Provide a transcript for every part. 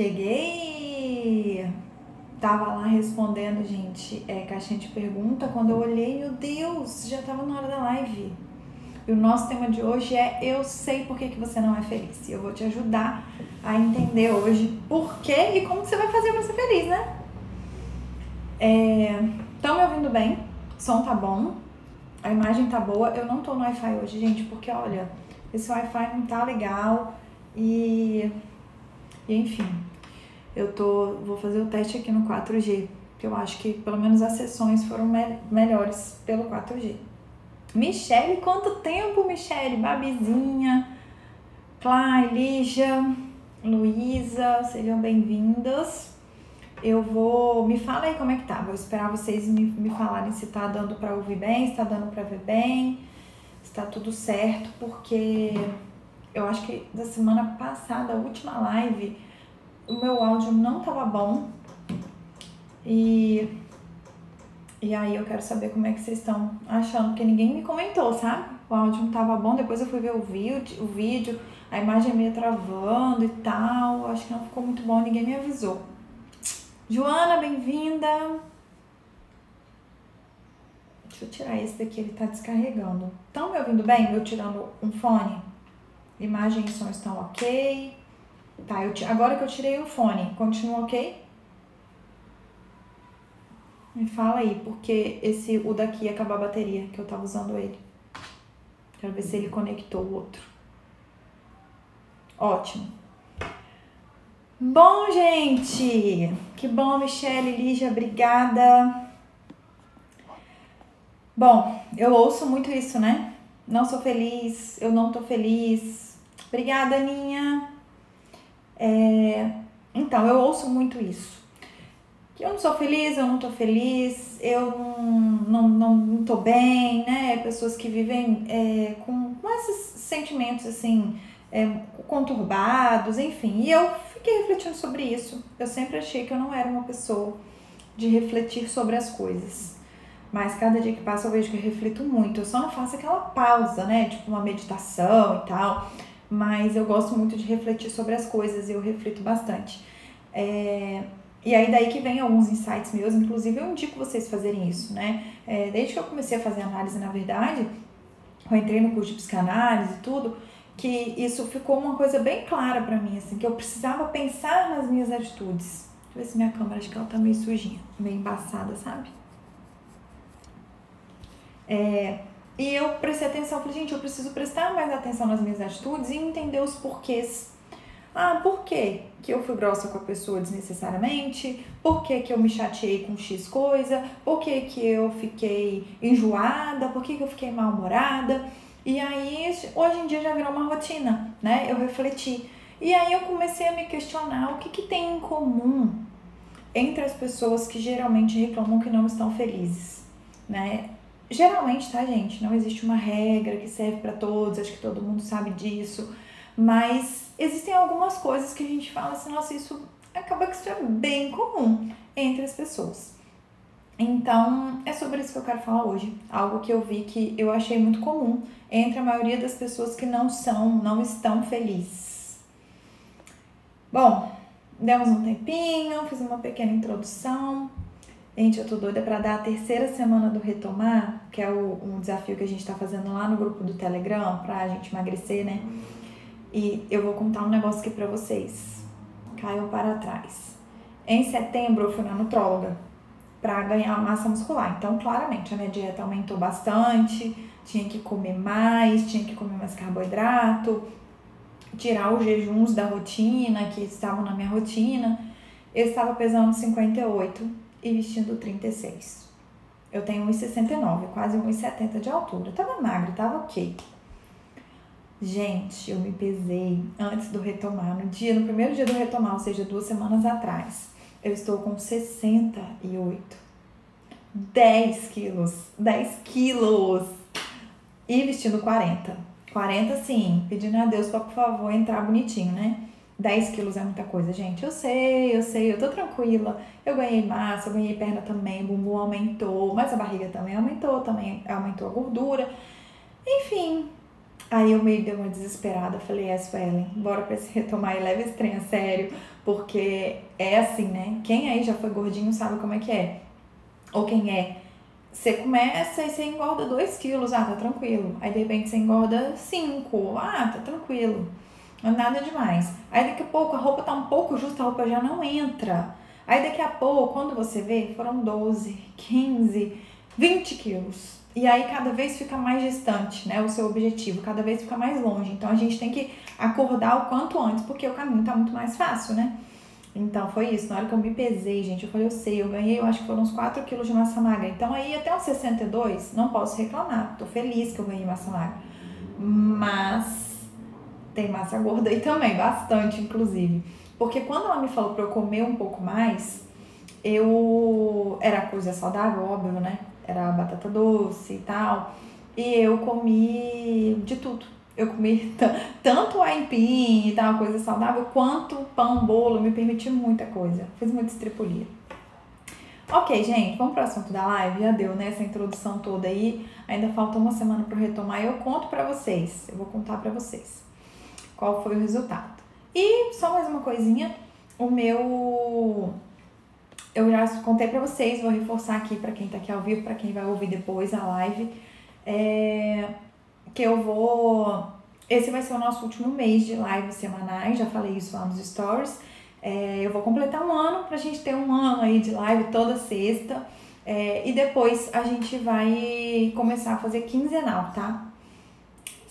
Cheguei! Tava lá respondendo, gente, é, caixinha de pergunta. Quando eu olhei, meu Deus, já tava na hora da live. E o nosso tema de hoje é Eu sei por que, que você não é feliz. E eu vou te ajudar a entender hoje por que e como você vai fazer pra ser feliz, né? Estão é, me ouvindo bem? O som tá bom? A imagem tá boa? Eu não tô no Wi-Fi hoje, gente, porque olha, esse Wi-Fi não tá legal e, e enfim, eu tô vou fazer o teste aqui no 4G, que eu acho que pelo menos as sessões foram me melhores pelo 4G. Michele, quanto tempo, Michele? Babizinha, Clay, Lígia, Luísa, sejam bem-vindas. Eu vou. Me fala aí como é que tá. Vou esperar vocês me, me falarem se tá dando para ouvir bem, se tá dando para ver bem, se tá tudo certo, porque eu acho que da semana passada, a última live, o meu áudio não tava bom. E. E aí eu quero saber como é que vocês estão achando, porque ninguém me comentou, sabe? O áudio não tava bom, depois eu fui ver o vídeo, o vídeo, a imagem meio travando e tal. Acho que não ficou muito bom, ninguém me avisou. Joana, bem-vinda. Deixa eu tirar esse daqui, ele tá descarregando. Estão me ouvindo bem? Eu tirando um fone? Imagem e som estão ok. Tá, eu, agora que eu tirei o fone, continua ok? Me fala aí, porque esse, o daqui acabou a bateria, que eu tava usando ele. Quero ver se ele conectou o outro. Ótimo. Bom, gente, que bom, Michelle, Lígia, obrigada. Bom, eu ouço muito isso, né? Não sou feliz, eu não tô feliz. Obrigada, Aninha. É, então, eu ouço muito isso. Que eu não sou feliz, eu não tô feliz, eu não, não, não, não tô bem, né? Pessoas que vivem é, com, com esses sentimentos assim é, conturbados, enfim. E eu fiquei refletindo sobre isso. Eu sempre achei que eu não era uma pessoa de refletir sobre as coisas. Mas cada dia que passa eu vejo que eu reflito muito. Eu só não faço aquela pausa, né? Tipo uma meditação e tal. Mas eu gosto muito de refletir sobre as coisas e eu reflito bastante. É... E aí daí que vem alguns insights meus, inclusive eu indico vocês fazerem isso, né? É, desde que eu comecei a fazer análise, na verdade, eu entrei no curso de psicanálise e tudo, que isso ficou uma coisa bem clara para mim, assim, que eu precisava pensar nas minhas atitudes. Deixa eu ver se minha câmera, acho que ela tá meio sujinha, meio embaçada, sabe? É, e eu prestei atenção, falei, gente, eu preciso prestar mais atenção nas minhas atitudes e entender os porquês. Ah, por que que eu fui grossa com a pessoa desnecessariamente? Por que que eu me chateei com X coisa? Por que que eu fiquei enjoada? Por que que eu fiquei mal-humorada? E aí, hoje em dia já virou uma rotina, né? Eu refleti. E aí eu comecei a me questionar o que, que tem em comum entre as pessoas que geralmente reclamam que não estão felizes, né? Geralmente, tá, gente? Não existe uma regra que serve para todos, acho que todo mundo sabe disso, mas existem algumas coisas que a gente fala assim, nossa, isso acaba que isso é bem comum entre as pessoas. Então, é sobre isso que eu quero falar hoje. Algo que eu vi que eu achei muito comum entre a maioria das pessoas que não são, não estão felizes. Bom, demos um tempinho, fiz uma pequena introdução. Gente, eu tô doida para dar a terceira semana do Retomar, que é o, um desafio que a gente tá fazendo lá no grupo do Telegram pra gente emagrecer, né? E eu vou contar um negócio aqui pra vocês. Caiu para trás. Em setembro eu fui na nutróloga para ganhar massa muscular. Então, claramente, a minha dieta aumentou bastante, tinha que comer mais, tinha que comer mais carboidrato, tirar os jejuns da rotina que estavam na minha rotina. Eu estava pesando 58 e vestindo 36. Eu tenho 1,69, quase 1,70 de altura. Eu tava magra, tava ok. Gente, eu me pesei antes do retomar, no dia, no primeiro dia do retomar, ou seja, duas semanas atrás eu estou com 68. 10 quilos. 10 quilos. E vestindo 40. 40 sim, pedindo a Deus para por favor entrar bonitinho, né? 10 quilos é muita coisa, gente. Eu sei, eu sei, eu tô tranquila. Eu ganhei massa, eu ganhei perna também, o bumbum aumentou, mas a barriga também aumentou, também aumentou a gordura. Enfim, Aí eu meio dei uma desesperada, falei, é, Suelen, bora pra se retomar e leve esse trem a sério, Porque é assim, né? Quem aí já foi gordinho sabe como é que é. Ou quem é. Você começa e você engorda 2 quilos, ah, tá tranquilo. Aí de repente você engorda 5, ah, tá tranquilo. Nada demais. Aí daqui a pouco a roupa tá um pouco justa, a roupa já não entra. Aí daqui a pouco, quando você vê, foram 12, 15, 20 quilos. E aí cada vez fica mais distante, né? O seu objetivo, cada vez fica mais longe. Então a gente tem que acordar o quanto antes, porque o caminho tá muito mais fácil, né? Então foi isso. Na hora que eu me pesei, gente, eu falei, eu sei, eu ganhei, eu acho que foram uns 4 quilos de massa magra. Então aí até uns 62, não posso reclamar. Tô feliz que eu ganhei massa magra. Mas tem massa gorda aí também, bastante, inclusive. Porque quando ela me falou pra eu comer um pouco mais, eu. Era coisa saudável, óbvio, né? Era batata doce e tal. E eu comi de tudo. Eu comi tanto aipim e tal, coisa saudável, quanto pão, bolo, me permiti muita coisa. Fiz muita estripulia. Ok, gente, vamos para o assunto da live. Já deu, né? Essa introdução toda aí. Ainda falta uma semana para retomar e eu conto para vocês. Eu vou contar para vocês qual foi o resultado. E só mais uma coisinha, o meu eu já contei para vocês, vou reforçar aqui para quem tá aqui ao vivo, para quem vai ouvir depois a live, é, que eu vou. Esse vai ser o nosso último mês de lives semanais, já falei isso lá nos stories. É, eu vou completar um ano pra gente ter um ano aí de live toda sexta. É, e depois a gente vai começar a fazer quinzenal, tá?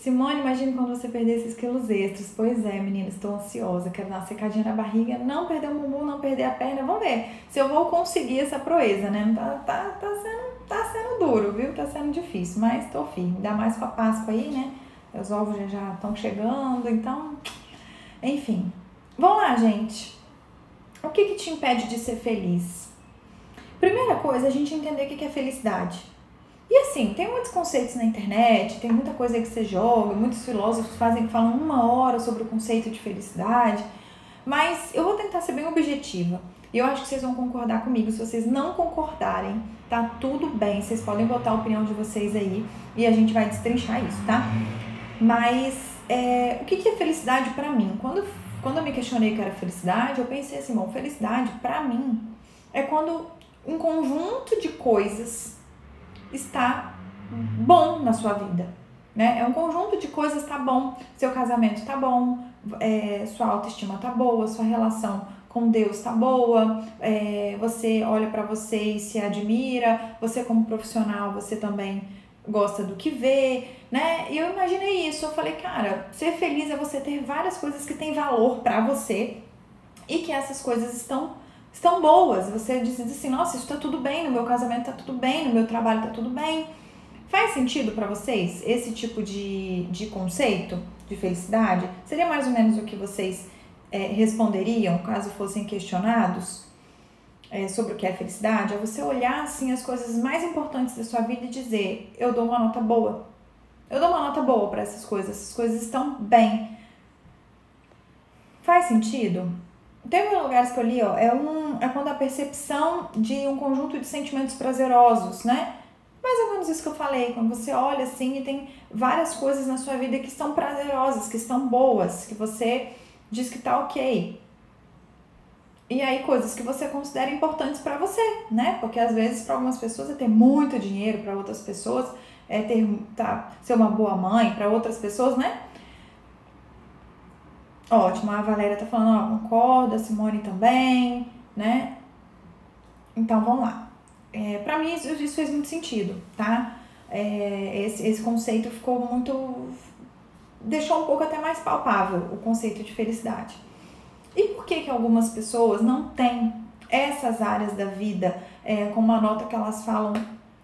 Simone, imagine quando você perder esses quilos extras. Pois é, menina, estou ansiosa. Quero dar uma secadinha na barriga, não perder o bumbum, não perder a perna. Vamos ver se eu vou conseguir essa proeza, né? Tá, tá, tá, sendo, tá sendo duro, viu? Tá sendo difícil, mas estou firme. Ainda mais com a Páscoa aí, né? Os ovos já estão chegando, então... Enfim. Vamos lá, gente. O que, que te impede de ser feliz? Primeira coisa, a gente entender o que é felicidade. E assim, tem muitos conceitos na internet, tem muita coisa que você joga, muitos filósofos fazem falam uma hora sobre o conceito de felicidade, mas eu vou tentar ser bem objetiva. E eu acho que vocês vão concordar comigo. Se vocês não concordarem, tá tudo bem. Vocês podem botar a opinião de vocês aí e a gente vai destrinchar isso, tá? Mas é, o que, é felicidade para mim? Quando, quando eu me questionei o que era felicidade, eu pensei assim, bom, felicidade para mim é quando um conjunto de coisas está bom na sua vida. Né? É um conjunto de coisas tá bom. Seu casamento tá bom, é, sua autoestima tá boa, sua relação com Deus tá boa, é, você olha para você e se admira, você como profissional, você também gosta do que vê, né? E eu imaginei isso, eu falei, cara, ser feliz é você ter várias coisas que têm valor para você e que essas coisas estão estão boas. Você diz assim, nossa, isso tá tudo bem, no meu casamento tá tudo bem, no meu trabalho tá tudo bem. Faz sentido para vocês esse tipo de, de conceito de felicidade? Seria mais ou menos o que vocês é, responderiam caso fossem questionados é, sobre o que é felicidade? É você olhar assim as coisas mais importantes da sua vida e dizer: eu dou uma nota boa. Eu dou uma nota boa para essas coisas, essas coisas estão bem. Faz sentido? Teve lugares que eu li, ó, é, um, é quando a percepção de um conjunto de sentimentos prazerosos, né? Mais ou menos isso que eu falei, quando você olha assim e tem várias coisas na sua vida que estão prazerosas, que estão boas, que você diz que tá ok. E aí coisas que você considera importantes para você, né? Porque às vezes para algumas pessoas é ter muito dinheiro, para outras pessoas é ter tá, ser uma boa mãe, para outras pessoas, né? Ótimo, a Valéria tá falando, ó, concorda, a Simone também, né? Então vamos lá. É, para mim isso, isso, fez muito sentido, tá? É, esse, esse conceito ficou muito. deixou um pouco até mais palpável o conceito de felicidade. E por que, que algumas pessoas não têm essas áreas da vida é, com uma nota que elas falam,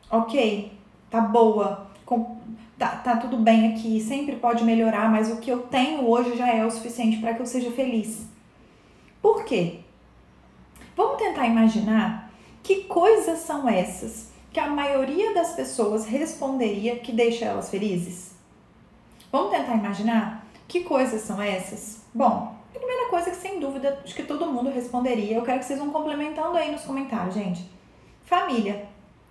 ok, tá boa, com, tá, tá tudo bem aqui, sempre pode melhorar, mas o que eu tenho hoje já é o suficiente para que eu seja feliz. Por quê? Vamos tentar imaginar que coisas são essas que a maioria das pessoas responderia que deixa elas felizes? Vamos tentar imaginar que coisas são essas? Bom, primeira coisa que sem dúvida acho que todo mundo responderia, eu quero que vocês vão complementando aí nos comentários, gente. Família.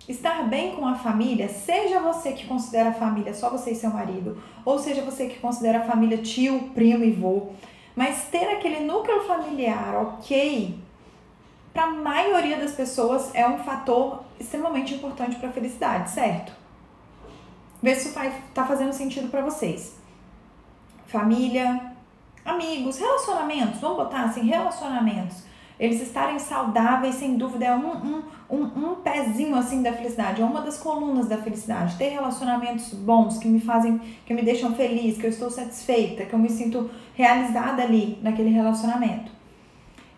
Estar bem com a família, seja você que considera a família só você e seu marido, ou seja você que considera a família tio, primo e vô, Mas ter aquele núcleo familiar ok, para a maioria das pessoas é um fator extremamente importante para a felicidade, certo? Vê se isso tá fazendo sentido para vocês. Família, amigos, relacionamentos, vamos botar assim, relacionamentos. Eles estarem saudáveis, sem dúvida, é um, um, um, um pezinho assim da felicidade, é uma das colunas da felicidade. Ter relacionamentos bons que me fazem, que me deixam feliz, que eu estou satisfeita, que eu me sinto realizada ali naquele relacionamento.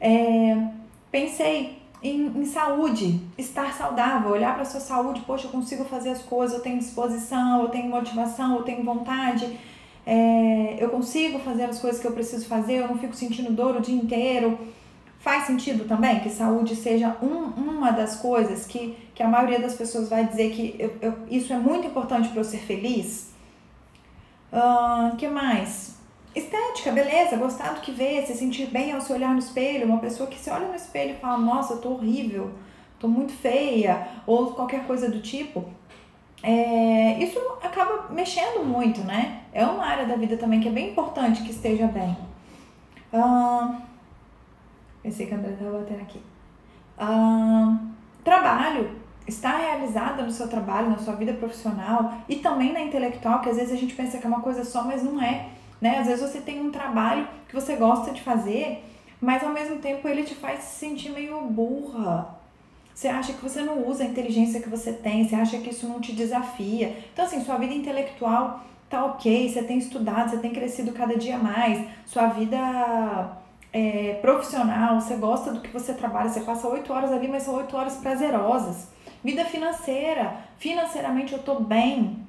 É, pensei em, em, saúde, estar saudável, olhar para sua saúde, poxa, eu consigo fazer as coisas, eu tenho disposição, eu tenho motivação, eu tenho vontade, é, eu consigo fazer as coisas que eu preciso fazer, eu não fico sentindo dor o dia inteiro. Faz sentido também que saúde seja um, uma das coisas que, que a maioria das pessoas vai dizer que eu, eu, isso é muito importante para eu ser feliz? O uh, que mais? Estética, beleza, gostar do que vê, se sentir bem ao se olhar no espelho. Uma pessoa que se olha no espelho e fala, nossa, eu tô horrível, tô muito feia, ou qualquer coisa do tipo. É, isso acaba mexendo muito, né? É uma área da vida também que é bem importante que esteja bem. Uh, Pensei que a André estava batendo aqui. Trabalho. Estar realizada no seu trabalho, na sua vida profissional e também na intelectual, que às vezes a gente pensa que é uma coisa só, mas não é. Né? Às vezes você tem um trabalho que você gosta de fazer, mas ao mesmo tempo ele te faz se sentir meio burra. Você acha que você não usa a inteligência que você tem, você acha que isso não te desafia. Então, assim, sua vida intelectual tá ok, você tem estudado, você tem crescido cada dia mais, sua vida é, profissional, você gosta do que você trabalha, você passa oito horas ali, mas são oito horas prazerosas. Vida financeira, financeiramente eu tô bem,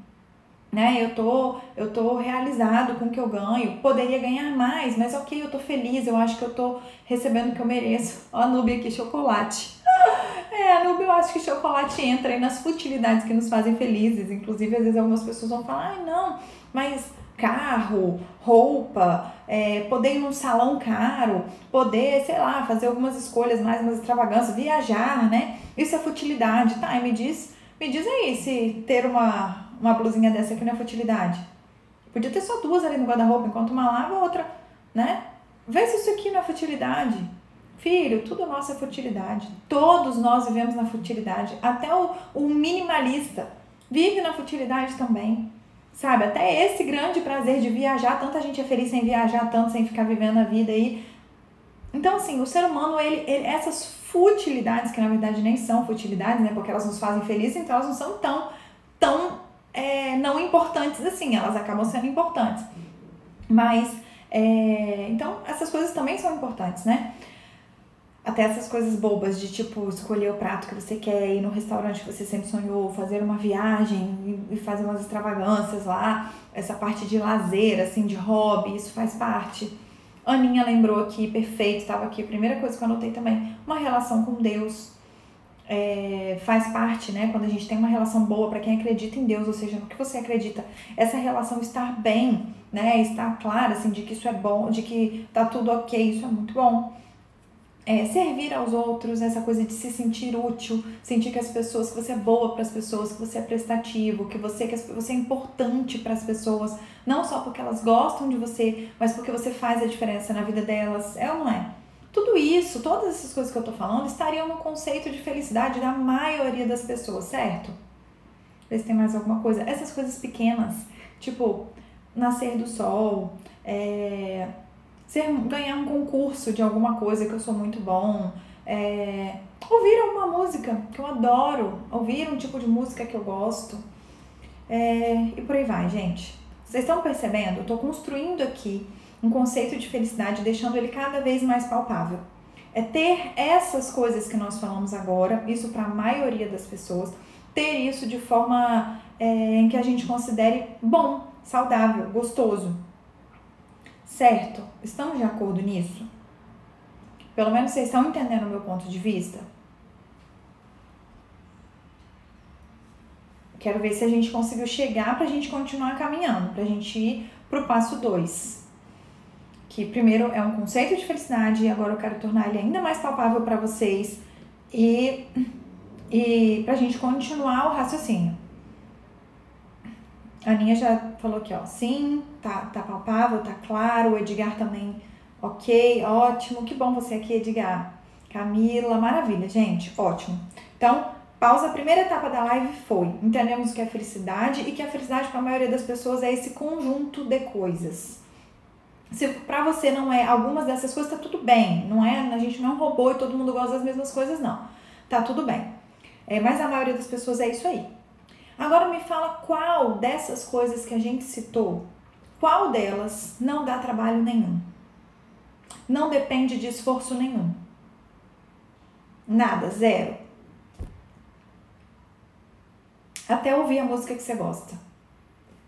né? Eu tô, eu tô realizado com o que eu ganho. Poderia ganhar mais, mas ok, eu tô feliz, eu acho que eu tô recebendo o que eu mereço. Ó, a Nubia aqui, chocolate. É, a Nubia, eu acho que chocolate entra aí nas futilidades que nos fazem felizes. Inclusive, às vezes algumas pessoas vão falar, ai, não, mas carro, roupa, é, poder ir num salão caro, poder, sei lá, fazer algumas escolhas mais, umas extravagâncias, viajar, né? Isso é futilidade, tá? E me diz, me diz aí se ter uma, uma blusinha dessa aqui não é futilidade. Podia ter só duas ali no guarda-roupa, enquanto uma lava, outra, né? Vê se isso aqui não é futilidade. Filho, tudo nosso é futilidade. Todos nós vivemos na futilidade. Até o, o minimalista vive na futilidade também. Sabe? Até esse grande prazer de viajar, tanta gente é feliz sem viajar tanto, sem ficar vivendo a vida aí. Então, assim, o ser humano, ele, ele essas futilidades, que na verdade nem são futilidades, né? Porque elas nos fazem felizes, então elas não são tão, tão é, não importantes assim, elas acabam sendo importantes. Mas, é, então, essas coisas também são importantes, né? Até essas coisas bobas de tipo escolher o prato que você quer, ir no restaurante que você sempre sonhou, fazer uma viagem e fazer umas extravagâncias lá, essa parte de lazer, assim, de hobby, isso faz parte. Aninha lembrou aqui, perfeito, estava aqui, primeira coisa que eu anotei também, uma relação com Deus. É, faz parte, né? Quando a gente tem uma relação boa para quem acredita em Deus, ou seja, no que você acredita, essa relação estar bem, né? Estar clara, assim, de que isso é bom, de que tá tudo ok, isso é muito bom é, servir aos outros, essa coisa de se sentir útil, sentir que as pessoas, que você é boa para as pessoas, que você é prestativo, que você, que você é importante para as pessoas, não só porque elas gostam de você, mas porque você faz a diferença na vida delas, é ou não é? Tudo isso, todas essas coisas que eu tô falando, estariam no conceito de felicidade da maioria das pessoas, certo? Vê se tem mais alguma coisa. Essas coisas pequenas, tipo, nascer do sol, é, ser, ganhar um concurso de alguma coisa que eu sou muito bom, é, ouvir alguma música que eu adoro, ouvir um tipo de música que eu gosto, é, e por aí vai, gente. Vocês estão percebendo? Eu estou construindo aqui um conceito de felicidade, deixando ele cada vez mais palpável. É ter essas coisas que nós falamos agora, isso para a maioria das pessoas, ter isso de forma é, em que a gente considere bom, saudável, gostoso, Certo? Estamos de acordo nisso? Pelo menos vocês estão entendendo o meu ponto de vista? Quero ver se a gente conseguiu chegar para a gente continuar caminhando, para a gente ir para o passo 2. Que primeiro é um conceito de felicidade e agora eu quero tornar ele ainda mais palpável para vocês e, e para a gente continuar o raciocínio. A Aninha já falou aqui, ó, sim, tá, tá palpável, tá claro. O Edgar também Ok, ótimo. Que bom você aqui, Edgar. Camila, maravilha, gente. Ótimo. Então, pausa. A primeira etapa da live foi: entendemos o que é felicidade e que a felicidade para a maioria das pessoas é esse conjunto de coisas. Se para você não é algumas dessas coisas, tá tudo bem. Não é, a gente não é um robô e todo mundo gosta das mesmas coisas, não. Tá tudo bem. É, mas a maioria das pessoas é isso aí. Agora me fala qual dessas coisas que a gente citou, qual delas não dá trabalho nenhum? Não depende de esforço nenhum. Nada, zero. Até ouvir a música que você gosta.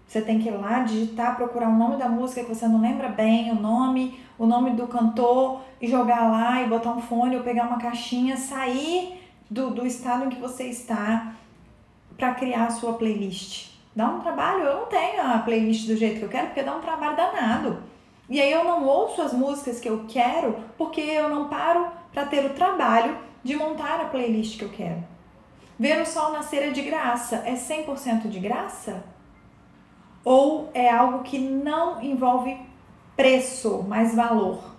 Você tem que ir lá, digitar, procurar o nome da música que você não lembra bem, o nome, o nome do cantor, e jogar lá e botar um fone ou pegar uma caixinha, sair do, do estado em que você está para criar a sua playlist. Dá um trabalho, eu não tenho a playlist do jeito que eu quero, porque dá um trabalho danado. E aí eu não ouço as músicas que eu quero porque eu não paro para ter o trabalho de montar a playlist que eu quero. Ver o sol nascer é de graça. É 100% de graça? Ou é algo que não envolve preço, mas valor?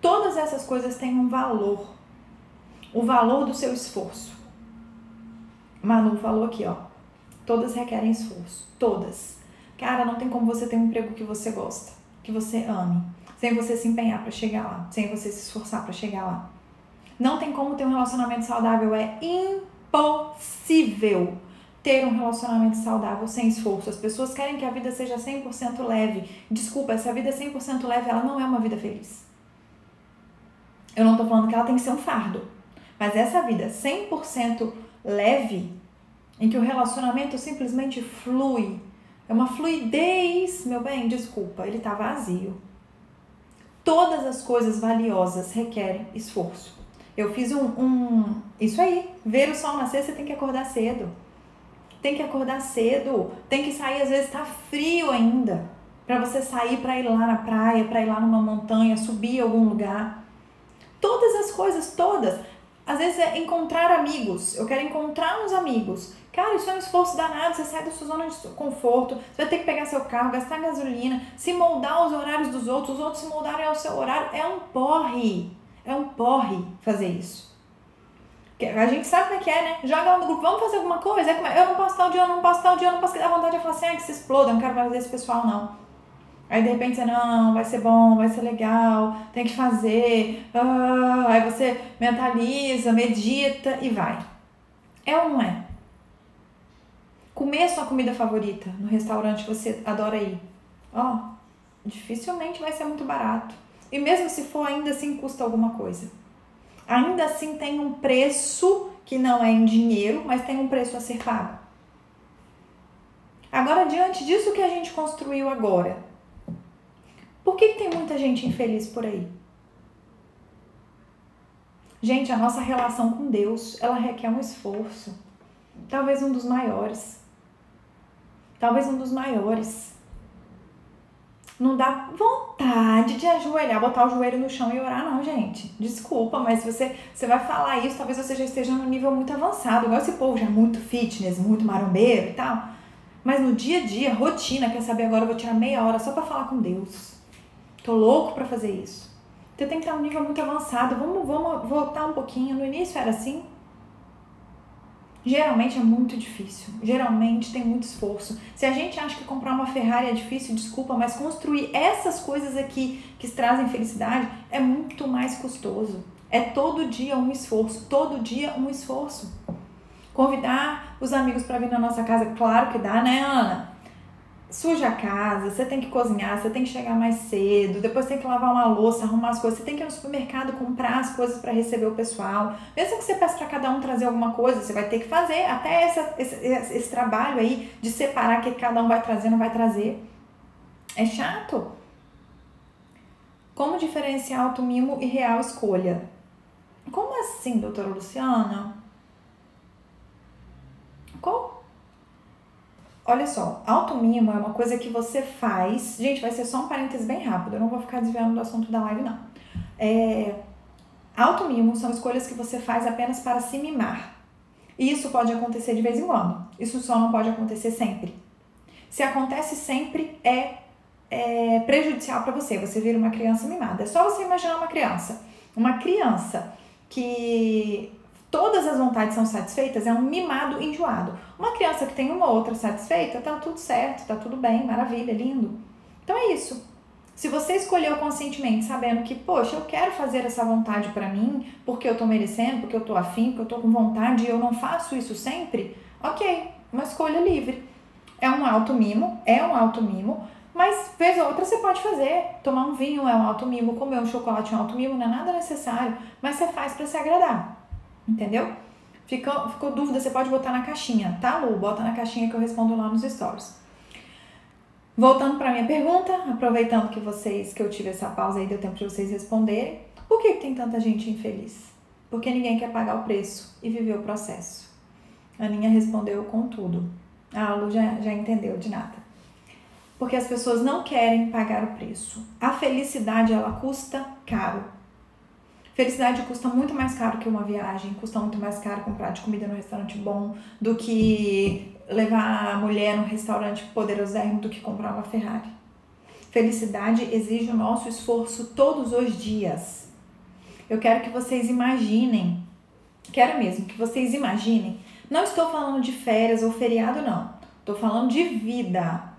Todas essas coisas têm um valor. O valor do seu esforço. Manu falou aqui, ó. Todas requerem esforço. Todas. Cara, não tem como você ter um emprego que você gosta que você ame, sem você se empenhar para chegar lá, sem você se esforçar para chegar lá. Não tem como ter um relacionamento saudável, é impossível ter um relacionamento saudável sem esforço. As pessoas querem que a vida seja 100% leve. Desculpa, essa vida 100% leve, ela não é uma vida feliz. Eu não tô falando que ela tem que ser um fardo, mas essa vida 100% leve, em que o relacionamento simplesmente flui, é uma fluidez, meu bem, desculpa, ele está vazio. Todas as coisas valiosas requerem esforço. Eu fiz um, um. Isso aí, ver o sol nascer, você tem que acordar cedo. Tem que acordar cedo, tem que sair, às vezes tá frio ainda, para você sair para ir lá na praia, para ir lá numa montanha, subir algum lugar. Todas as coisas, todas. Às vezes é encontrar amigos. Eu quero encontrar uns amigos. Cara, isso é um esforço danado, você sai da sua zona de conforto, você vai ter que pegar seu carro, gastar gasolina, se moldar aos horários dos outros, os outros se moldarem ao seu horário. É um porre. É um porre fazer isso. A gente sabe como é que é, né? Joga lá no grupo, vamos fazer alguma coisa? É? Eu não posso tal dia, eu não posso tal dia, eu não posso. Dá vontade de falar assim, ah, que se exploda, não quero mais ver esse pessoal, não. Aí de repente você, não, vai ser bom, vai ser legal, tem que fazer. Ah, aí você mentaliza, medita e vai. É ou não é? comer sua comida favorita no restaurante que você adora ir. Ó, oh, dificilmente vai ser muito barato. E mesmo se for, ainda assim custa alguma coisa. Ainda assim tem um preço que não é em dinheiro, mas tem um preço a ser pago. Agora, diante disso que a gente construiu agora, por que, que tem muita gente infeliz por aí? Gente, a nossa relação com Deus, ela requer um esforço. Talvez um dos maiores talvez um dos maiores. Não dá vontade de ajoelhar, botar o joelho no chão e orar, não, gente. Desculpa, mas se você, você vai falar isso, talvez você já esteja num nível muito avançado. Igual esse povo já é muito fitness, muito marombeiro e tal. Mas no dia a dia, rotina, quer saber agora, eu vou tirar meia hora só para falar com Deus. Tô louco para fazer isso. Você tem que estar num nível muito avançado. Vamos, vamos voltar um pouquinho. No início era assim, Geralmente é muito difícil, geralmente tem muito esforço. Se a gente acha que comprar uma Ferrari é difícil, desculpa, mas construir essas coisas aqui que trazem felicidade é muito mais custoso. É todo dia um esforço, todo dia um esforço. Convidar os amigos para vir na nossa casa, claro que dá, né, Ana? Suja a casa, você tem que cozinhar, você tem que chegar mais cedo, depois tem que lavar uma louça, arrumar as coisas, você tem que ir no supermercado comprar as coisas para receber o pessoal. Mesmo que você peça para cada um trazer alguma coisa, você vai ter que fazer até essa, esse, esse trabalho aí de separar o que cada um vai trazer, não vai trazer. É chato. Como diferenciar auto-mimo e real escolha? Como assim, doutora Luciana? Qual Olha só, auto-mimo é uma coisa que você faz. Gente, vai ser só um parênteses bem rápido, eu não vou ficar desviando do assunto da live, não. É, auto-mimo são escolhas que você faz apenas para se mimar. E isso pode acontecer de vez em quando. Isso só não pode acontecer sempre. Se acontece sempre, é é, prejudicial para você. Você vira uma criança mimada. É só você imaginar uma criança. Uma criança que todas as vontades são satisfeitas é um mimado enjoado. Uma criança que tem uma ou outra satisfeita, tá tudo certo, tá tudo bem, maravilha, lindo. Então é isso. Se você escolheu conscientemente, sabendo que, poxa, eu quero fazer essa vontade para mim, porque eu tô merecendo, porque eu tô afim, porque eu tô com vontade e eu não faço isso sempre, ok, uma escolha livre. É um alto mimo, é um alto mimo, mas vez ou outra você pode fazer. Tomar um vinho é um alto mimo, comer um chocolate é um alto mimo, não é nada necessário, mas você faz para se agradar. Entendeu? Ficou, ficou dúvida, você pode botar na caixinha, tá, Lu? Bota na caixinha que eu respondo lá nos stories. Voltando para minha pergunta, aproveitando que vocês que eu tive essa pausa aí, deu tempo de vocês responderem. Por que, tem tanta gente infeliz? Porque ninguém quer pagar o preço e viver o processo. A Aninha respondeu com tudo. A Lu já, já entendeu de nada. Porque as pessoas não querem pagar o preço. A felicidade ela custa caro. Felicidade custa muito mais caro que uma viagem, custa muito mais caro comprar de comida no restaurante bom do que levar a mulher num restaurante poderosérrimo do que comprar uma Ferrari. Felicidade exige o nosso esforço todos os dias. Eu quero que vocês imaginem, quero mesmo que vocês imaginem. Não estou falando de férias ou feriado, não. Estou falando de vida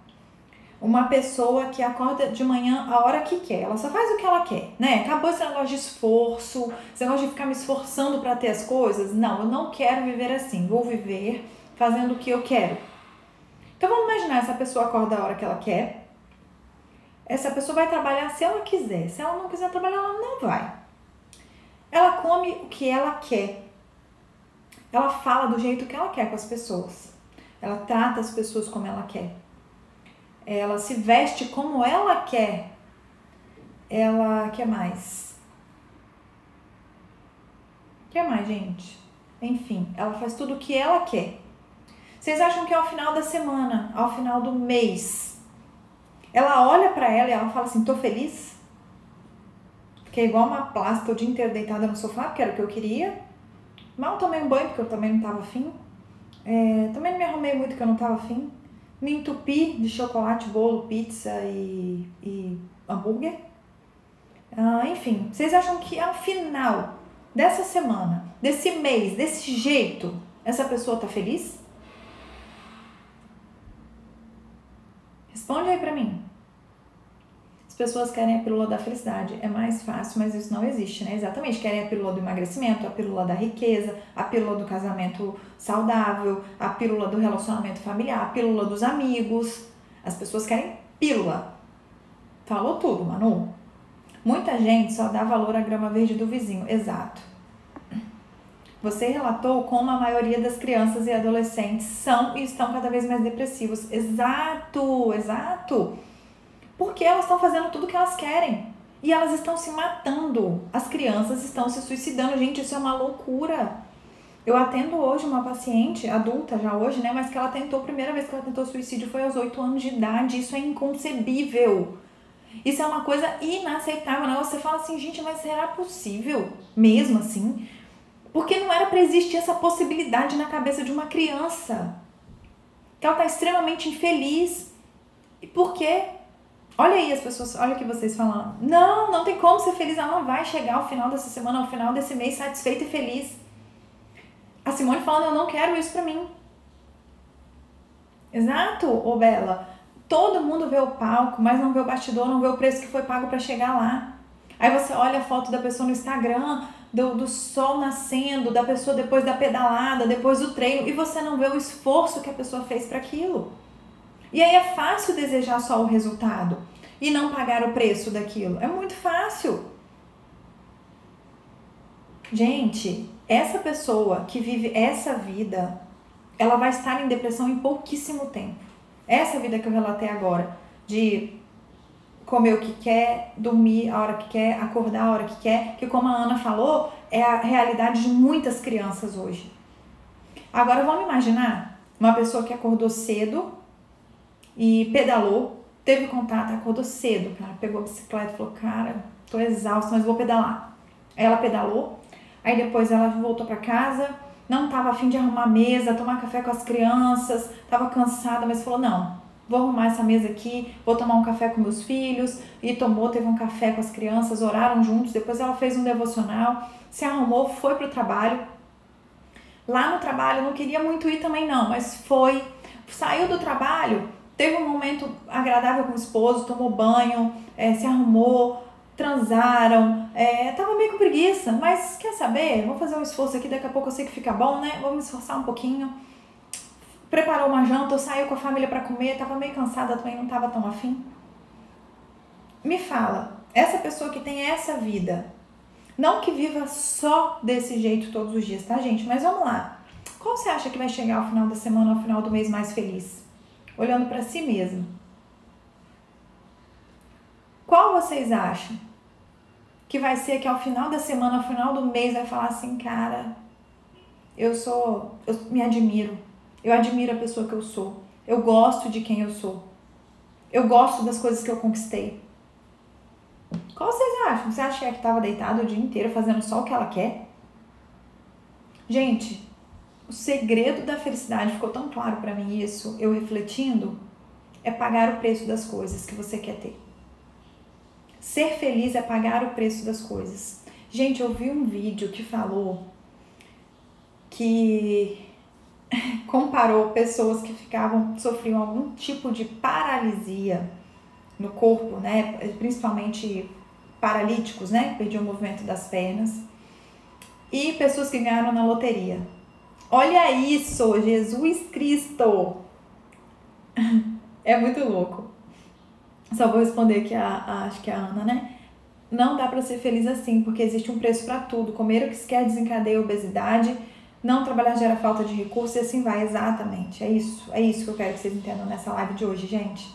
uma pessoa que acorda de manhã a hora que quer, ela só faz o que ela quer, né? Acabou esse negócio de esforço, esse negócio de ficar me esforçando para ter as coisas. Não, eu não quero viver assim, vou viver fazendo o que eu quero. Então vamos imaginar essa pessoa acorda a hora que ela quer. Essa pessoa vai trabalhar se ela quiser. Se ela não quiser trabalhar, ela não vai. Ela come o que ela quer. Ela fala do jeito que ela quer com as pessoas. Ela trata as pessoas como ela quer ela se veste como ela quer. Ela quer mais. Quer mais, gente? Enfim, ela faz tudo o que ela quer. Vocês acham que ao final da semana, ao final do mês, ela olha para ela e ela fala assim: tô feliz? Fiquei igual uma plástica o dia inteiro deitada no sofá, que era o que eu queria. Mal tomei um banho, porque eu também não tava afim. É, também não me arrumei muito, porque eu não tava afim me entupi de chocolate, bolo, pizza e, e hambúrguer. Ah, enfim, vocês acham que ao final dessa semana, desse mês, desse jeito, essa pessoa tá feliz? Responde aí pra mim pessoas querem a pílula da felicidade. É mais fácil, mas isso não existe, né? Exatamente. Querem a pílula do emagrecimento, a pílula da riqueza, a pílula do casamento saudável, a pílula do relacionamento familiar, a pílula dos amigos. As pessoas querem pílula. Falou tudo, Manu. Muita gente só dá valor à grama verde do vizinho. Exato. Você relatou como a maioria das crianças e adolescentes são e estão cada vez mais depressivos. Exato, exato. Porque elas estão fazendo tudo que elas querem. E elas estão se matando. As crianças estão se suicidando. Gente, isso é uma loucura. Eu atendo hoje uma paciente, adulta já hoje, né? Mas que ela tentou, a primeira vez que ela tentou suicídio foi aos 8 anos de idade. Isso é inconcebível. Isso é uma coisa inaceitável. Né? Você fala assim, gente, mas será possível mesmo assim? Porque não era para existir essa possibilidade na cabeça de uma criança. Que ela tá extremamente infeliz. E por quê? Olha aí as pessoas, olha o que vocês falando. Não, não tem como ser feliz, ela não vai chegar ao final dessa semana, ao final desse mês satisfeita e feliz. A Simone falando, eu não quero isso pra mim. Exato, ô Bela. Todo mundo vê o palco, mas não vê o bastidor, não vê o preço que foi pago para chegar lá. Aí você olha a foto da pessoa no Instagram, do, do sol nascendo, da pessoa depois da pedalada, depois do treino, e você não vê o esforço que a pessoa fez para aquilo. E aí é fácil desejar só o resultado e não pagar o preço daquilo. É muito fácil. Gente, essa pessoa que vive essa vida, ela vai estar em depressão em pouquíssimo tempo. Essa vida que eu relatei agora, de comer o que quer, dormir a hora que quer, acordar a hora que quer, que como a Ana falou, é a realidade de muitas crianças hoje. Agora vamos imaginar uma pessoa que acordou cedo, e pedalou, teve contato, acordou cedo, cara, pegou a bicicleta e falou, cara, tô exausta, mas vou pedalar. Ela pedalou, aí depois ela voltou para casa, não tava afim de arrumar mesa, tomar café com as crianças, tava cansada, mas falou, não, vou arrumar essa mesa aqui, vou tomar um café com meus filhos. E tomou, teve um café com as crianças, oraram juntos. Depois ela fez um devocional, se arrumou, foi pro trabalho. Lá no trabalho, não queria muito ir também não, mas foi. Saiu do trabalho, teve um momento agradável com o esposo, tomou banho, é, se arrumou, transaram, é, tava meio com preguiça, mas quer saber? Vou fazer um esforço aqui, daqui a pouco eu sei que fica bom, né? Vou me esforçar um pouquinho. Preparou uma janta, saiu com a família para comer, tava meio cansada também, não tava tão afim. Me fala, essa pessoa que tem essa vida, não que viva só desse jeito todos os dias, tá, gente? Mas vamos lá. Qual você acha que vai chegar ao final da semana, ao final do mês mais feliz? Olhando para si mesmo. Qual vocês acham que vai ser que ao final da semana, ao final do mês, vai falar assim, cara, eu sou, eu me admiro, eu admiro a pessoa que eu sou, eu gosto de quem eu sou, eu gosto das coisas que eu conquistei. Qual vocês acham? Você acha que é que estava deitado o dia inteiro fazendo só o que ela quer? Gente, o segredo da felicidade ficou tão claro para mim isso, eu refletindo, é pagar o preço das coisas que você quer ter. Ser feliz é pagar o preço das coisas. Gente, eu vi um vídeo que falou que comparou pessoas que ficavam sofriam algum tipo de paralisia no corpo, né, principalmente paralíticos, né, perdiam o movimento das pernas, e pessoas que ganharam na loteria. Olha isso, Jesus Cristo! É muito louco. Só vou responder aqui a, a acho que a Ana, né? Não dá para ser feliz assim, porque existe um preço para tudo. Comer o que se quer desencadeia a obesidade, não trabalhar gera falta de recursos e assim vai, exatamente. É isso, é isso que eu quero que vocês entendam nessa live de hoje, gente.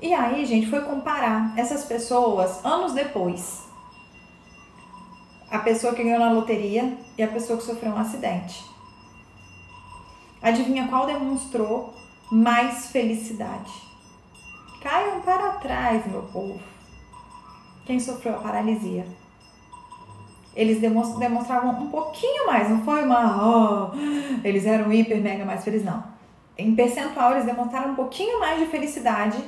E aí, gente, foi comparar essas pessoas anos depois. A pessoa que ganhou na loteria e a pessoa que sofreu um acidente. Adivinha qual demonstrou mais felicidade? Caiam para trás, meu povo. Quem sofreu a paralisia? Eles demonstravam um pouquinho mais, não foi uma. Oh, eles eram hiper, mega mais felizes, não. Em percentual, eles demonstraram um pouquinho mais de felicidade,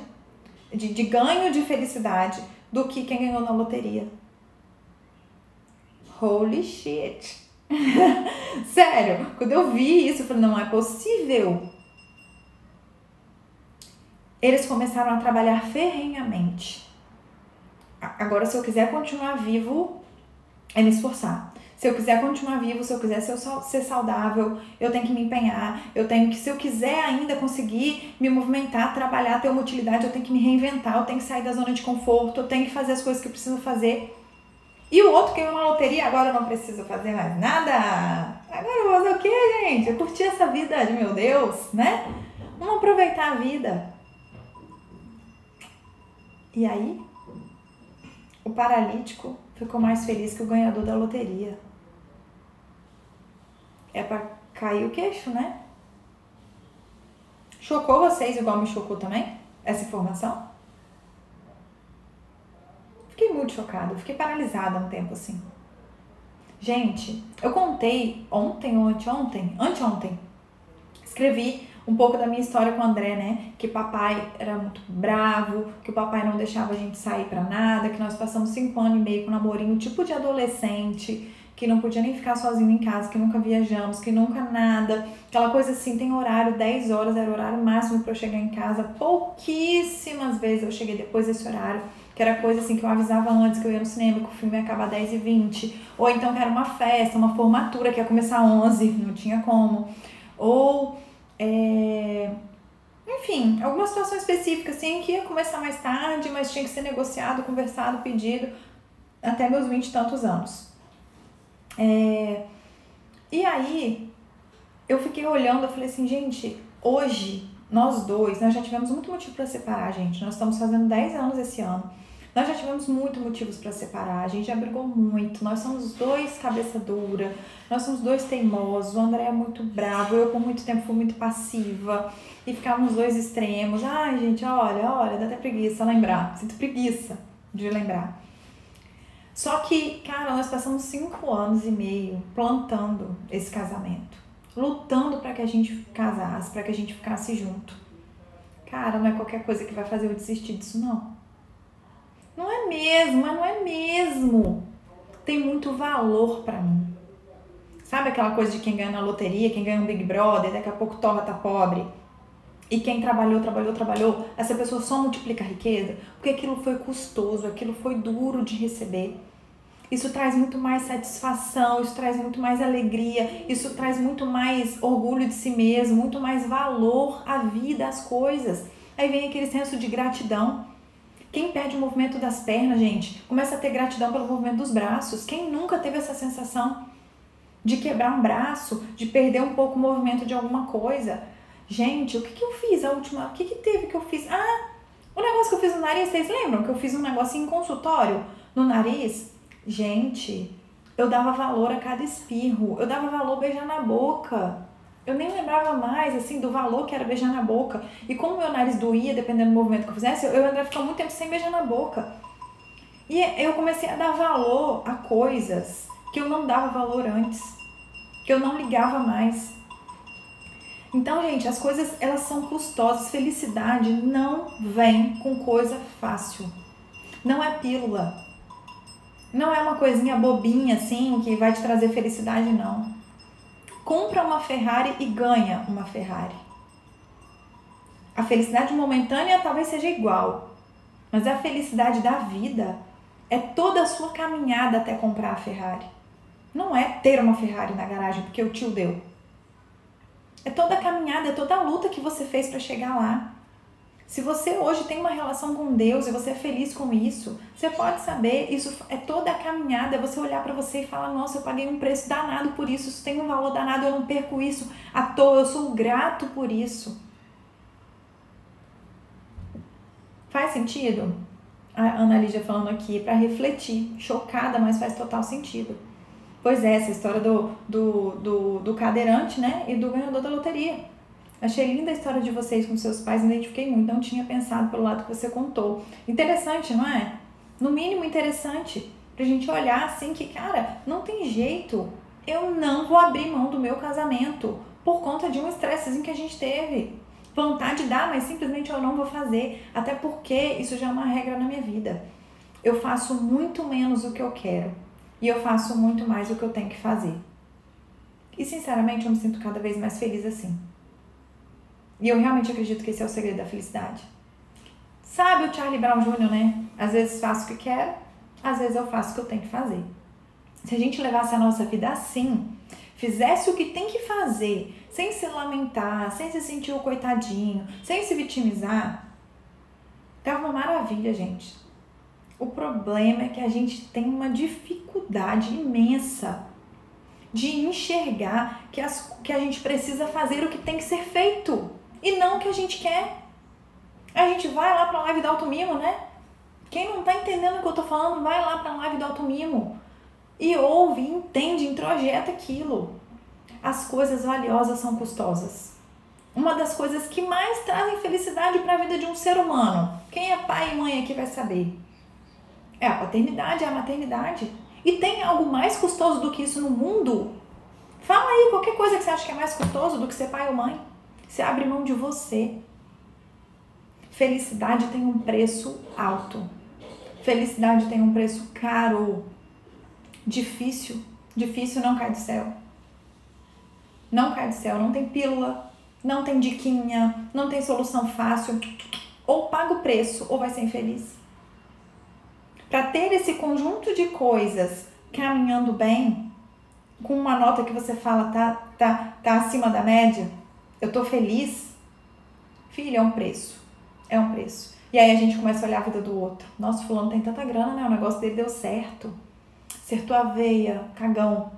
de, de ganho de felicidade, do que quem ganhou na loteria. Holy shit! Sério, quando eu vi isso, eu falei: não é possível eles começaram a trabalhar ferrenhamente. Agora, se eu quiser continuar vivo, é me esforçar. Se eu quiser continuar vivo, se eu quiser ser saudável, eu tenho que me empenhar. Eu tenho que, se eu quiser ainda conseguir me movimentar, trabalhar, ter uma utilidade, eu tenho que me reinventar, eu tenho que sair da zona de conforto, eu tenho que fazer as coisas que eu preciso fazer. E o outro ganhou uma loteria, agora eu não preciso fazer mais nada. Agora eu vou fazer o quê, gente? Eu curti essa vida de meu Deus, né? Vamos aproveitar a vida. E aí, o paralítico ficou mais feliz que o ganhador da loteria. É para cair o queixo, né? Chocou vocês igual me chocou também? Essa informação? Fiquei muito chocada, fiquei paralisada um tempo assim. Gente, eu contei ontem ou anteontem, anteontem, escrevi um pouco da minha história com o André, né? Que papai era muito bravo, que o papai não deixava a gente sair para nada, que nós passamos cinco anos e meio com um namorinho tipo de adolescente, que não podia nem ficar sozinho em casa, que nunca viajamos, que nunca nada. Aquela coisa assim, tem horário, 10 horas era o horário máximo para eu chegar em casa. Pouquíssimas vezes eu cheguei depois desse horário, que era coisa assim que eu avisava antes que eu ia no cinema, que o filme ia acabar 10 e 20. Ou então que era uma festa, uma formatura que ia começar 11, não tinha como. Ou é... Enfim, alguma situação específica, assim, que ia começar mais tarde, mas tinha que ser negociado, conversado, pedido, até meus vinte e tantos anos. É... E aí, eu fiquei olhando, eu falei assim, gente, hoje, nós dois, nós já tivemos muito motivo para separar, gente. Nós estamos fazendo 10 anos esse ano. Nós já tivemos muitos motivos para separar, a gente já brigou muito, nós somos dois cabeça dura, nós somos dois teimosos, o André é muito bravo, eu por muito tempo fui muito passiva e ficávamos dois extremos. Ai, gente, olha, olha, dá até preguiça lembrar, sinto preguiça de lembrar. Só que, cara, nós passamos cinco anos e meio plantando esse casamento, lutando para que a gente casasse, para que a gente ficasse junto. cara, não é qualquer coisa que vai fazer eu desistir disso, não. Não é mesmo, não é mesmo. Tem muito valor para mim. Sabe aquela coisa de quem ganha na loteria, quem ganha um Big Brother, daqui a pouco torna tá pobre? E quem trabalhou, trabalhou, trabalhou, essa pessoa só multiplica a riqueza porque aquilo foi custoso, aquilo foi duro de receber. Isso traz muito mais satisfação, isso traz muito mais alegria, isso traz muito mais orgulho de si mesmo, muito mais valor à vida, às coisas. Aí vem aquele senso de gratidão. Quem perde o movimento das pernas, gente, começa a ter gratidão pelo movimento dos braços. Quem nunca teve essa sensação de quebrar um braço, de perder um pouco o movimento de alguma coisa? Gente, o que, que eu fiz a última? O que, que teve que eu fiz? Ah, o negócio que eu fiz no nariz, vocês lembram que eu fiz um negócio em consultório no nariz? Gente, eu dava valor a cada espirro, eu dava valor beijar na boca. Eu nem lembrava mais, assim, do valor que era beijar na boca. E como meu nariz doía, dependendo do movimento que eu fizesse, eu ainda ficava muito tempo sem beijar na boca. E eu comecei a dar valor a coisas que eu não dava valor antes, que eu não ligava mais. Então, gente, as coisas elas são custosas. Felicidade não vem com coisa fácil. Não é pílula. Não é uma coisinha bobinha assim que vai te trazer felicidade, não. Compra uma Ferrari e ganha uma Ferrari. A felicidade momentânea talvez seja igual, mas a felicidade da vida é toda a sua caminhada até comprar a Ferrari. Não é ter uma Ferrari na garagem porque o tio deu. É toda a caminhada, é toda a luta que você fez para chegar lá. Se você hoje tem uma relação com Deus e você é feliz com isso, você pode saber, isso é toda a caminhada, é você olhar para você e falar: "Nossa, eu paguei um preço danado por isso, isso tem um valor danado, eu não perco isso à toa, eu sou grato por isso". Faz sentido? A Ana Lídia falando aqui para refletir, chocada, mas faz total sentido. Pois é, essa história do, do, do, do cadeirante, né? E do ganhador da loteria. Achei linda a história de vocês com seus pais, me identifiquei muito, não tinha pensado pelo lado que você contou. Interessante, não é? No mínimo interessante, pra gente olhar assim que, cara, não tem jeito. Eu não vou abrir mão do meu casamento por conta de um estressezinho que a gente teve. Vontade dá, mas simplesmente eu não vou fazer. Até porque isso já é uma regra na minha vida. Eu faço muito menos o que eu quero e eu faço muito mais o que eu tenho que fazer. E sinceramente eu me sinto cada vez mais feliz assim. E eu realmente acredito que esse é o segredo da felicidade. Sabe o Charlie Brown Jr., né? Às vezes faço o que quero, às vezes eu faço o que eu tenho que fazer. Se a gente levasse a nossa vida assim, fizesse o que tem que fazer, sem se lamentar, sem se sentir o coitadinho, sem se vitimizar, tava uma maravilha, gente. O problema é que a gente tem uma dificuldade imensa de enxergar que, as, que a gente precisa fazer o que tem que ser feito e não o que a gente quer. A gente vai lá para a live do automimo, né? Quem não tá entendendo o que eu tô falando, vai lá para a live do automimo e ouve, entende, introjeta aquilo. As coisas valiosas são custosas. Uma das coisas que mais trazem felicidade para a vida de um ser humano. Quem é pai e mãe aqui vai saber é a paternidade, é a maternidade. E tem algo mais custoso do que isso no mundo? Fala aí qualquer coisa que você acha que é mais custoso do que ser pai ou mãe. Você abre mão de você. Felicidade tem um preço alto. Felicidade tem um preço caro. Difícil. Difícil não cai do céu. Não cai do céu. Não tem pílula. Não tem diquinha. Não tem solução fácil. Ou paga o preço ou vai ser infeliz para ter esse conjunto de coisas caminhando bem, com uma nota que você fala tá, tá, tá acima da média, eu tô feliz, filho, é um preço. É um preço. E aí a gente começa a olhar a vida do outro. Nossa, fulano tem tanta grana, né? O negócio dele deu certo. Acertou a veia, cagão.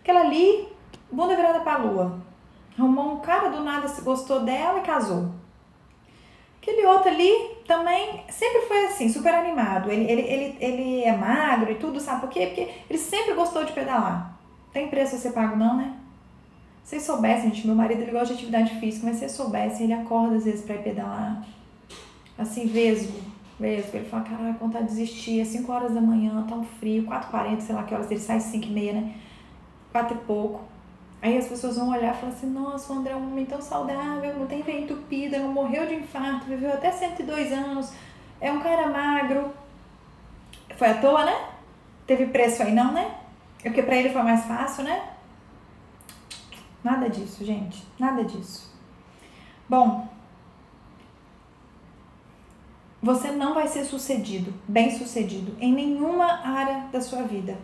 Aquela ali, bunda virada pra lua. Arrumou um cara do nada, se gostou dela e casou. Aquele outro ali também sempre foi assim, super animado. Ele, ele, ele, ele é magro e tudo, sabe por quê? Porque ele sempre gostou de pedalar. Tem preço a ser pago, não, né? Vocês soubessem, gente, meu marido ele gosta de atividade física, mas se vocês soubessem, ele acorda às vezes pra ir pedalar. Assim, vesgo, vesgo. Ele fala, caraca, vontade de desistir, é 5 horas da manhã, tá um frio, 4h40, sei lá que horas, ele sai 5 e meia, né? 4 e pouco. Aí as pessoas vão olhar e falar assim: nossa, o André é um homem tão saudável, não tem veia entupida, não morreu de infarto, viveu até 102 anos, é um cara magro. Foi à toa, né? Teve preço aí, não, né? É porque pra ele foi mais fácil, né? Nada disso, gente. Nada disso. Bom, você não vai ser sucedido, bem sucedido, em nenhuma área da sua vida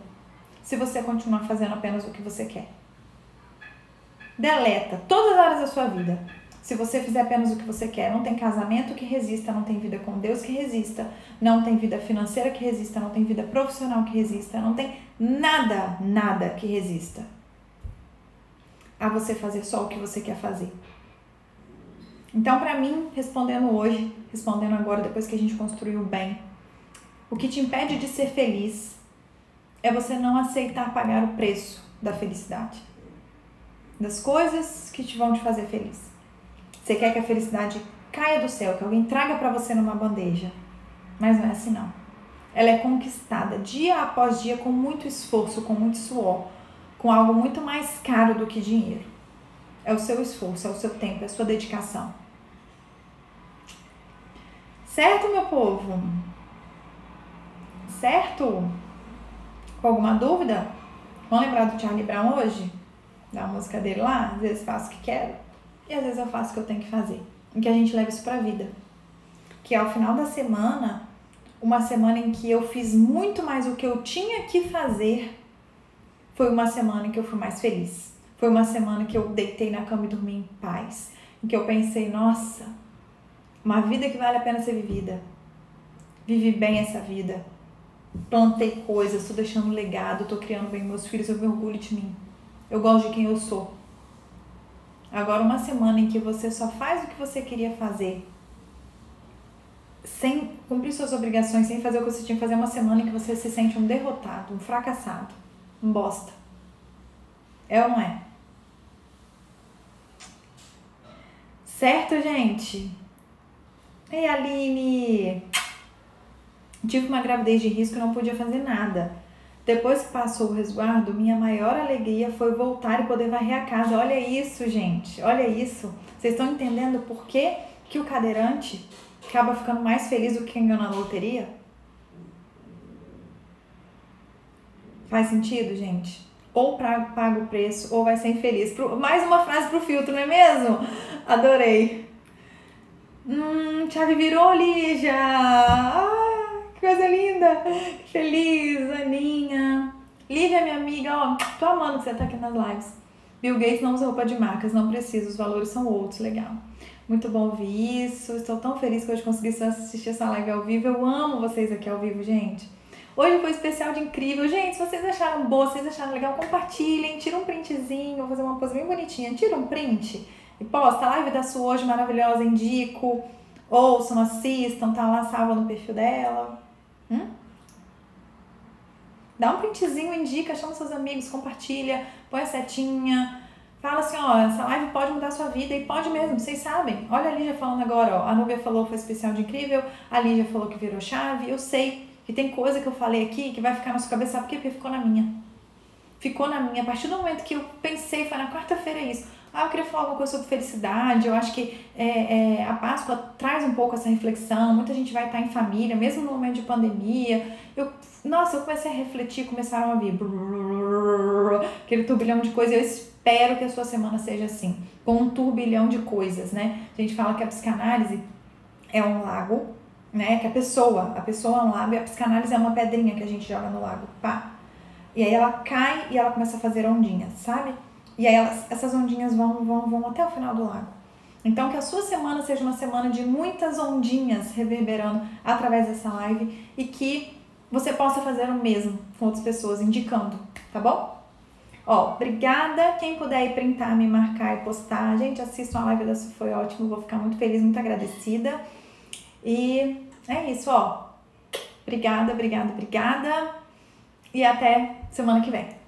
se você continuar fazendo apenas o que você quer. Deleta todas as áreas da sua vida. Se você fizer apenas o que você quer, não tem casamento que resista, não tem vida com Deus que resista, não tem vida financeira que resista, não tem vida profissional que resista, não tem nada, nada que resista a você fazer só o que você quer fazer. Então, para mim, respondendo hoje, respondendo agora, depois que a gente construiu bem, o que te impede de ser feliz é você não aceitar pagar o preço da felicidade, das coisas que te vão te fazer feliz. Você quer que a felicidade caia do céu, que alguém traga para você numa bandeja, mas não é assim não. Ela é conquistada dia após dia com muito esforço, com muito suor, com algo muito mais caro do que dinheiro. É o seu esforço, é o seu tempo, é a sua dedicação. Certo, meu povo? Certo? Com alguma dúvida? Vamos lembrar do Charlie Brown hoje? Da música dele lá? Às vezes faço o que quero e às vezes eu faço o que eu tenho que fazer. Em que a gente leva isso pra vida. Que ao final da semana, uma semana em que eu fiz muito mais o que eu tinha que fazer foi uma semana em que eu fui mais feliz. Foi uma semana que eu deitei na cama e dormi em paz. Em que eu pensei, nossa, uma vida que vale a pena ser vivida. Vivi bem essa vida. Plantei coisas, estou deixando um legado, estou criando bem meus filhos, eu me orgulho de mim. Eu gosto de quem eu sou. Agora, uma semana em que você só faz o que você queria fazer, sem cumprir suas obrigações, sem fazer o que você tinha que fazer, uma semana em que você se sente um derrotado, um fracassado bosta. É ou não é? Certo, gente? Ei, Aline! Tive uma gravidez de risco e não podia fazer nada. Depois que passou o resguardo, minha maior alegria foi voltar e poder varrer a casa. Olha isso, gente. Olha isso. Vocês estão entendendo por que, que o cadeirante acaba ficando mais feliz do que quem ganhou na loteria? Faz sentido, gente? Ou paga o preço ou vai ser infeliz. Mais uma frase pro filtro, não é mesmo? Adorei. Hum, chave virou, Lígia! Ah, que coisa linda! Feliz, Aninha. Lívia, minha amiga, ó, tô amando que você tá aqui nas lives. Bill Gates não usa roupa de marcas, não precisa, os valores são outros, legal. Muito bom ouvir isso, estou tão feliz que hoje consegui assistir essa live ao vivo. Eu amo vocês aqui ao vivo, gente. Hoje foi especial de incrível. Gente, se vocês acharam boa, se vocês acharam legal, compartilhem, tira um printzinho, vou fazer uma coisa bem bonitinha. Tira um print e posta a live da sua hoje maravilhosa, indico. Ouçam, assistam, tá lá salva no perfil dela. Hum? Dá um printzinho, indica, chama seus amigos, compartilha, põe a setinha. Fala assim, ó, essa live pode mudar a sua vida e pode mesmo, vocês sabem. Olha a Lígia falando agora, ó. A Núbia falou que foi especial de incrível, a Lígia falou que virou chave, eu sei que tem coisa que eu falei aqui que vai ficar na sua cabeça, sabe por quê? Porque ficou na minha. Ficou na minha. A partir do momento que eu pensei, foi na quarta-feira isso. Ah, eu queria falar alguma coisa sobre felicidade. Eu acho que é, é, a Páscoa traz um pouco essa reflexão. Muita gente vai estar em família, mesmo no momento de pandemia. Eu, nossa, eu comecei a refletir, começaram a vir aquele turbilhão de coisas. Eu espero que a sua semana seja assim, com um turbilhão de coisas, né? A gente fala que a psicanálise é um lago né? Que a pessoa, a pessoa é um lago e a psicanálise é uma pedrinha que a gente joga no lago, pá. E aí ela cai e ela começa a fazer ondinhas, sabe? E aí elas, essas ondinhas vão, vão, vão até o final do lago. Então que a sua semana seja uma semana de muitas ondinhas reverberando através dessa live e que você possa fazer o mesmo com outras pessoas, indicando, tá bom? Ó, obrigada. Quem puder ir printar, me marcar e postar. Gente, assistam a live da Su, foi ótimo. Vou ficar muito feliz, muito agradecida. E é isso, ó. Obrigada, obrigada, obrigada. E até semana que vem.